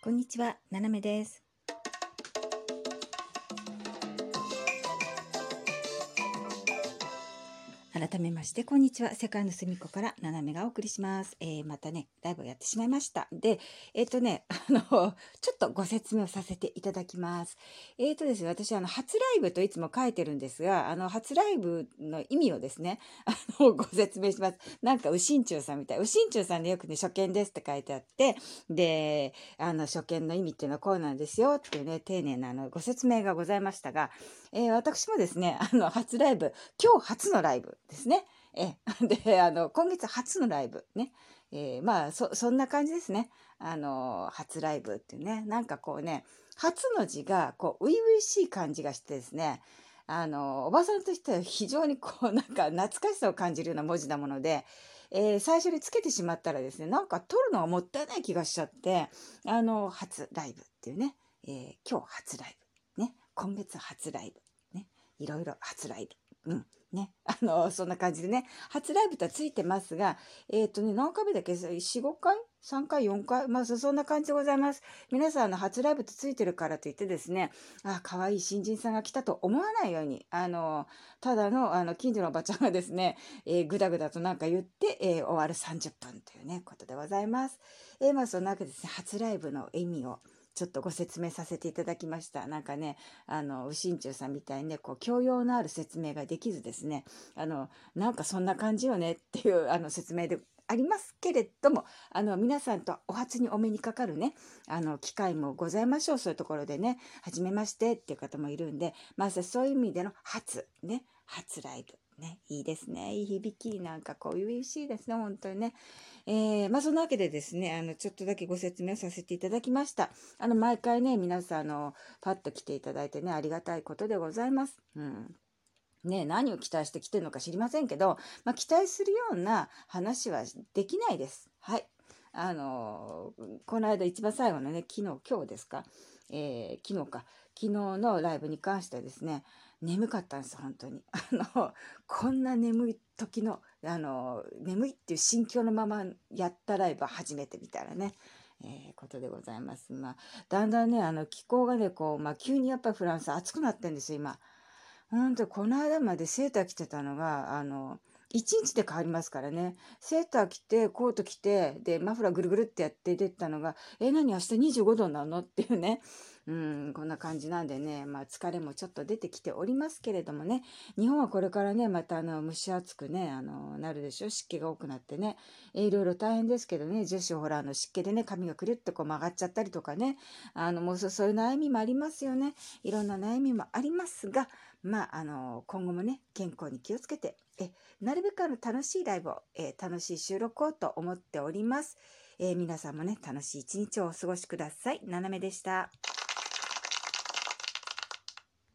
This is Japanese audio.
こんにちは、ななめです。改めまして、こんにちは。世界の隅っこからななめがお送りします。えー、またね、ライブをやってしまいました。で、えっ、とね、あの、ちょっとご説明をさせていただきます。えっ、とですね、私、あの、初ライブといつも書いてるんですが、あの、初ライブの意味をですね、あの、ご説明します。なんか、うしんちゅうさんみたい。うしんちゅうさんでよくね、初見ですって書いてあって、で、あの、初見の意味っていうのはこうなんですよっていうね、丁寧なあのご説明がございましたが、えー私もですね、あの、初ライブ、今日初のライブですね。え で、あの、今月初のライブね。えーまあ、そ、そんな感じですね。あの、初ライブっていうね。なんかこうね、初の字が、こう、初々しい感じがしてですね、あの、おばさんとしては非常にこう、なんか懐かしさを感じるような文字なもので、えー最初につけてしまったらですね、なんか撮るのがもったいない気がしちゃって、あの、初ライブっていうね、えー今日初ライブ、ね、今月初ライブ、ね、いろいろ初ライブ、うん、ね、あの、そんな感じでね、初ライブとはついてますが、えっ、とね、何回目だっけ ?4、5回 ?3 回 ?4 回？まあ、そんな感じでございます。皆さん、あの、初ライブとついてるからといってですね、あ、可愛い新人さんが来たと思わないように、あの、ただの、あの、近所のおばちゃんがですね、えーぐだぐだとなんか言って、えー終わる30分というね、ことでございます。えーまあ、そんなわけでですね、初ライブの意味を、ちょっとご説明させていただきました。なんかね、あの、うしんちゅうさんみたいにね、こう、教養のある説明ができずですね、あの、なんかそんな感じよねっていう、あの、説明でありますけれども、あの、皆さんとお初にお目にかかるね、あの、機会もございましょう。そういうところでね、はじめましてっていう方もいるんで、まあ、そういう意味での初、ね、初ライブ。ね、いいですね。いい響き。なんかこう、初々しいですね。本当にね。えーまあ、そんなわけでですね、あの、ちょっとだけご説明させていただきました。あの、毎回ね、皆さん、あの、パッと来ていただいてね、ありがたいことでございます。うん。ね、何を期待して来てるのか知りませんけど、まあ、期待するような話はできないです。はい。あの、この間一番最後のね、昨日、今日ですか、えー昨日か、昨日のライブに関してはですね、眠かったんです、本当に。あの、こんな眠い時の、あの、眠いっていう心境のままやったライブは初めてみたいなね、えーことでございます。まあ、だんだんね、あの、気候がね、こう、まあ、急にやっぱりフランス暑くなってんですよ、今。本当この間までセーター着てたのが、あの、一日で変わりますからね。セーター着て、コート着て、で、マフラーぐるぐるってやって出てたのが、え、何明日25度なの？っていうね。うん、こんな感じなんでね、まあ疲れもちょっと出てきておりますけれどもね、日本はこれからね、またあの、蒸し暑くね、あの、なるでしょ？湿気が多くなってね、えいろいろ大変ですけどね、女子ほら、あの、湿気でね、髪がくるっとこう曲がっちゃったりとかね、あの、もうそういう悩みもありますよね。いろんな悩みもありますが、まあ、あの、今後もね、健康に気をつけて、え、なるべくあの、楽しいライブを、え楽しい収録をと思っております。えー皆さんもね、楽しい一日をお過ごしください。ななめでした。